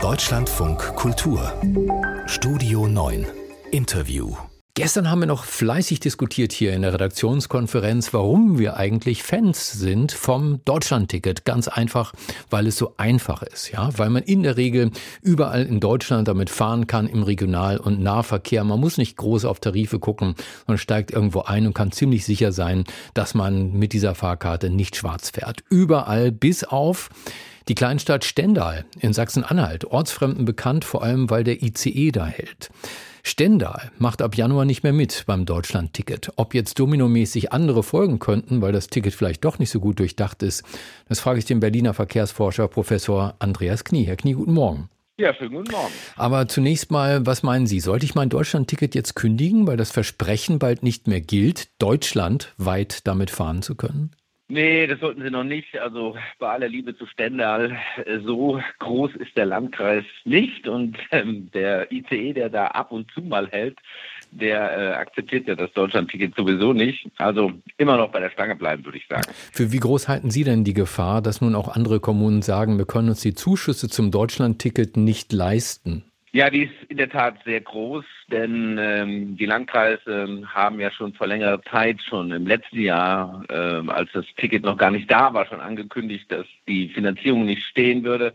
Deutschlandfunk Kultur Studio 9 Interview Gestern haben wir noch fleißig diskutiert hier in der Redaktionskonferenz, warum wir eigentlich Fans sind vom Deutschlandticket. Ganz einfach, weil es so einfach ist, ja, weil man in der Regel überall in Deutschland damit fahren kann im Regional- und Nahverkehr. Man muss nicht groß auf Tarife gucken, man steigt irgendwo ein und kann ziemlich sicher sein, dass man mit dieser Fahrkarte nicht schwarz fährt. Überall bis auf die Kleinstadt Stendal in Sachsen-Anhalt, Ortsfremden bekannt, vor allem weil der ICE da hält. Stendal macht ab Januar nicht mehr mit beim Deutschland-Ticket. Ob jetzt dominomäßig andere folgen könnten, weil das Ticket vielleicht doch nicht so gut durchdacht ist, das frage ich den Berliner Verkehrsforscher Professor Andreas Knie. Herr Knie, guten Morgen. Ja, schönen guten Morgen. Aber zunächst mal, was meinen Sie? Sollte ich mein Deutschland-Ticket jetzt kündigen, weil das Versprechen bald nicht mehr gilt, Deutschland weit damit fahren zu können? Nee, das sollten Sie noch nicht. Also bei aller Liebe zu Stendal, äh, so groß ist der Landkreis nicht. Und ähm, der ICE, der da ab und zu mal hält, der äh, akzeptiert ja das Deutschlandticket sowieso nicht. Also immer noch bei der Stange bleiben, würde ich sagen. Für wie groß halten Sie denn die Gefahr, dass nun auch andere Kommunen sagen, wir können uns die Zuschüsse zum Deutschlandticket nicht leisten? Ja, die ist in der Tat sehr groß, denn ähm, die Landkreise haben ja schon vor längerer Zeit, schon im letzten Jahr, äh, als das Ticket noch gar nicht da war, schon angekündigt, dass die Finanzierung nicht stehen würde.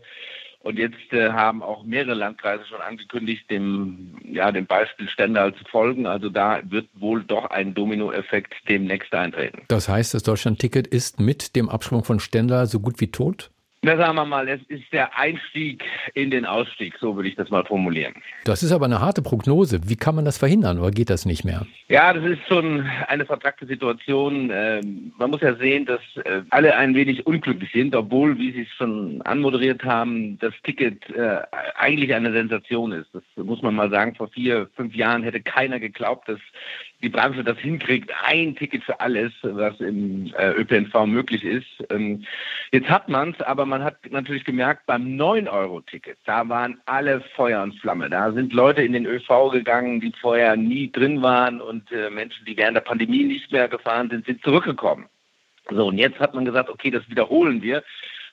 Und jetzt äh, haben auch mehrere Landkreise schon angekündigt, dem, ja, dem Beispiel Stendal zu folgen. Also da wird wohl doch ein Dominoeffekt demnächst eintreten. Das heißt, das Deutschland-Ticket ist mit dem Absprung von Stendal so gut wie tot? Na, sagen wir mal, es ist der Einstieg in den Ausstieg, so würde ich das mal formulieren. Das ist aber eine harte Prognose. Wie kann man das verhindern oder geht das nicht mehr? Ja, das ist schon eine vertragte Situation. Ähm, man muss ja sehen, dass äh, alle ein wenig unglücklich sind, obwohl, wie Sie es schon anmoderiert haben, das Ticket äh, eigentlich eine Sensation ist. Das muss man mal sagen. Vor vier, fünf Jahren hätte keiner geglaubt, dass die Branche das hinkriegt, ein Ticket für alles, was im äh, ÖPNV möglich ist. Ähm, jetzt hat man es, aber man hat natürlich gemerkt, beim 9-Euro-Ticket, da waren alle Feuer und Flamme. Da sind Leute in den ÖV gegangen, die vorher nie drin waren und äh, Menschen, die während der Pandemie nicht mehr gefahren sind, sind zurückgekommen. So, und jetzt hat man gesagt, okay, das wiederholen wir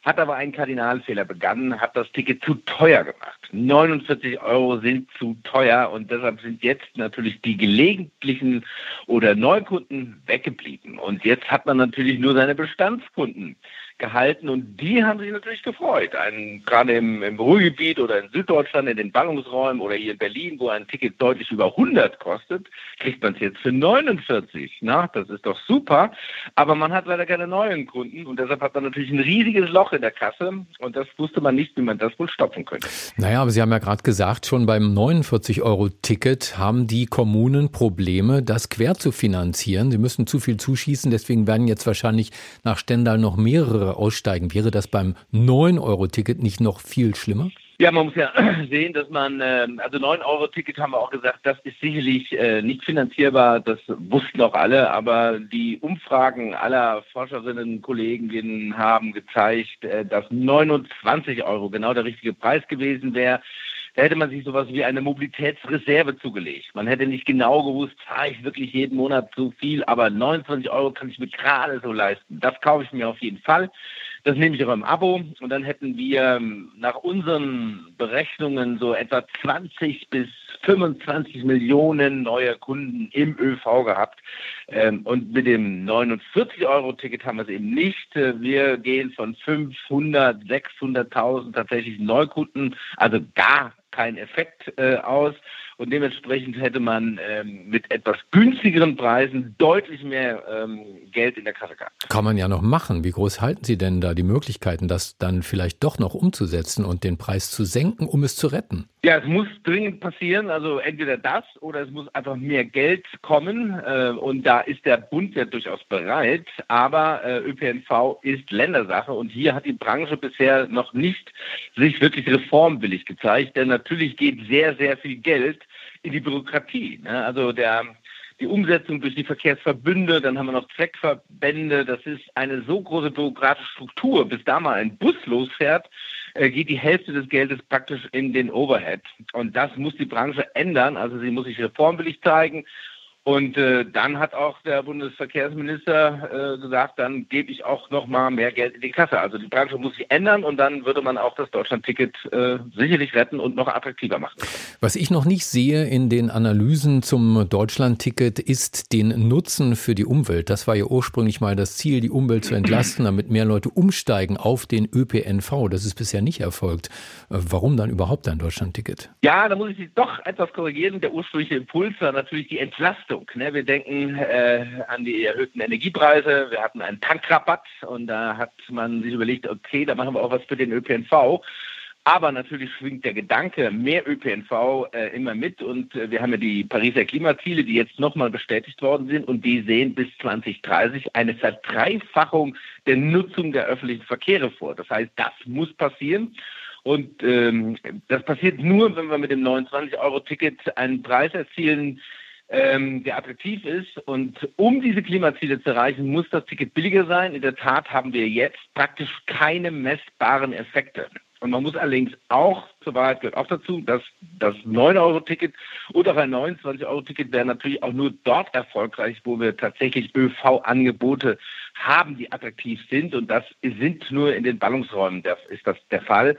hat aber einen Kardinalfehler begangen, hat das Ticket zu teuer gemacht. 49 Euro sind zu teuer und deshalb sind jetzt natürlich die gelegentlichen oder Neukunden weggeblieben. Und jetzt hat man natürlich nur seine Bestandskunden gehalten und die haben sich natürlich gefreut. Ein, gerade im, im Ruhrgebiet oder in Süddeutschland, in den Ballungsräumen oder hier in Berlin, wo ein Ticket deutlich über 100 kostet, kriegt man es jetzt für 49. Na, das ist doch super. Aber man hat leider keine neuen Kunden und deshalb hat man natürlich ein riesiges Loch in der Kasse und das wusste man nicht, wie man das wohl stoppen könnte. Naja, aber Sie haben ja gerade gesagt, schon beim 49-Euro-Ticket haben die Kommunen Probleme, das quer zu finanzieren. Sie müssen zu viel zuschießen, deswegen werden jetzt wahrscheinlich nach Stendal noch mehrere aussteigen. Wäre das beim 9-Euro-Ticket nicht noch viel schlimmer? Ja, man muss ja sehen, dass man, ähm, also 9-Euro-Ticket haben wir auch gesagt, das ist sicherlich äh, nicht finanzierbar, das wussten auch alle, aber die Umfragen aller Forscherinnen, Kolleginnen haben gezeigt, äh, dass 29 Euro genau der richtige Preis gewesen wäre. Da hätte man sich sowas wie eine Mobilitätsreserve zugelegt. Man hätte nicht genau gewusst, fahre ich wirklich jeden Monat zu viel, aber 29 Euro kann ich mir gerade so leisten. Das kaufe ich mir auf jeden Fall. Das nehme ich auch im Abo und dann hätten wir ähm, nach unseren Berechnungen so etwa 20 bis 25 Millionen neue Kunden im ÖV gehabt. Ähm, und mit dem 49-Euro-Ticket haben wir es eben nicht. Wir gehen von 500, 600.000 tatsächlich Neukunden, also gar kein Effekt äh, aus. Und dementsprechend hätte man ähm, mit etwas günstigeren Preisen deutlich mehr ähm, Geld in der Kasse gehabt. Kann man ja noch machen. Wie groß halten Sie denn da die Möglichkeiten, das dann vielleicht doch noch umzusetzen und den Preis zu senken, um es zu retten? Ja, es muss dringend passieren. Also entweder das oder es muss einfach mehr Geld kommen. Äh, und da ist der Bund ja durchaus bereit. Aber äh, ÖPNV ist Ländersache. Und hier hat die Branche bisher noch nicht sich wirklich reformwillig gezeigt. Denn natürlich geht sehr, sehr viel Geld in die Bürokratie. Ne? Also der, die Umsetzung durch die Verkehrsverbünde, dann haben wir noch Zweckverbände. Das ist eine so große bürokratische Struktur. Bis da mal ein Bus losfährt, äh, geht die Hälfte des Geldes praktisch in den Overhead. Und das muss die Branche ändern. Also sie muss sich reformwillig zeigen. Und äh, dann hat auch der Bundesverkehrsminister äh, gesagt, dann gebe ich auch noch mal mehr Geld in die Kasse. Also die Branche muss sich ändern und dann würde man auch das Deutschland-Ticket äh, sicherlich retten und noch attraktiver machen. Was ich noch nicht sehe in den Analysen zum Deutschland-Ticket ist den Nutzen für die Umwelt. Das war ja ursprünglich mal das Ziel, die Umwelt zu entlasten, damit mehr Leute umsteigen auf den ÖPNV. Das ist bisher nicht erfolgt. Äh, warum dann überhaupt ein Deutschland-Ticket? Ja, da muss ich Sie doch etwas korrigieren. Der ursprüngliche Impuls war natürlich die Entlastung Entlastung. Ne? Wir denken äh, an die erhöhten Energiepreise. Wir hatten einen Tankrabatt und da hat man sich überlegt, okay, da machen wir auch was für den ÖPNV. Aber natürlich schwingt der Gedanke mehr ÖPNV äh, immer mit und äh, wir haben ja die Pariser Klimaziele, die jetzt nochmal bestätigt worden sind und die sehen bis 2030 eine Verdreifachung der Nutzung der öffentlichen Verkehre vor. Das heißt, das muss passieren. Und ähm, das passiert nur, wenn wir mit dem 29-Euro-Ticket einen Preis erzielen, ähm, der attraktiv ist. Und um diese Klimaziele zu erreichen, muss das Ticket billiger sein. In der Tat haben wir jetzt praktisch keine messbaren Effekte. Und man muss allerdings auch, zur Wahrheit gehört auch dazu, dass das 9-Euro-Ticket oder auch ein 29-Euro-Ticket wäre natürlich auch nur dort erfolgreich, wo wir tatsächlich ÖV-Angebote haben, die attraktiv sind. Und das sind nur in den Ballungsräumen, der, ist das der Fall.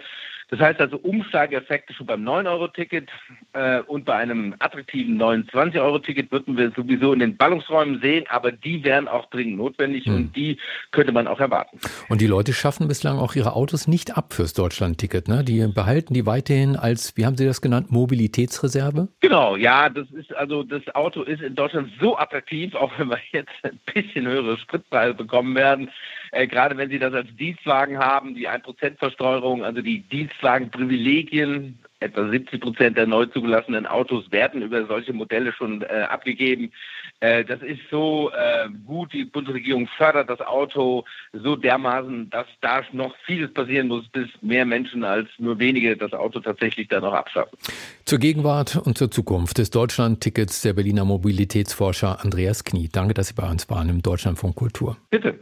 Das heißt also Umsteigeeffekte schon beim 9-Euro-Ticket äh, und bei einem attraktiven 29-Euro-Ticket würden wir sowieso in den Ballungsräumen sehen, aber die wären auch dringend notwendig hm. und die könnte man auch erwarten. Und die Leute schaffen bislang auch ihre Autos nicht ab fürs Deutschland-Ticket. Ne? Die behalten die weiterhin als, wie haben Sie das genannt, Mobilitätsreserve? Genau, ja, das ist also das Auto ist in Deutschland so attraktiv, auch wenn wir jetzt ein bisschen höhere Spritpreise bekommen werden. Äh, gerade wenn Sie das als Dienstwagen haben, die 1% Versteuerung, also die Dienstwagenprivilegien, etwa 70 Prozent der neu zugelassenen Autos werden über solche Modelle schon äh, abgegeben. Äh, das ist so äh, gut, die Bundesregierung fördert das Auto so dermaßen, dass da noch vieles passieren muss, bis mehr Menschen als nur wenige das Auto tatsächlich dann auch abschaffen. Zur Gegenwart und zur Zukunft des Deutschland-Tickets der Berliner Mobilitätsforscher Andreas Knie. Danke, dass Sie bei uns waren im Deutschlandfunk Kultur. Bitte.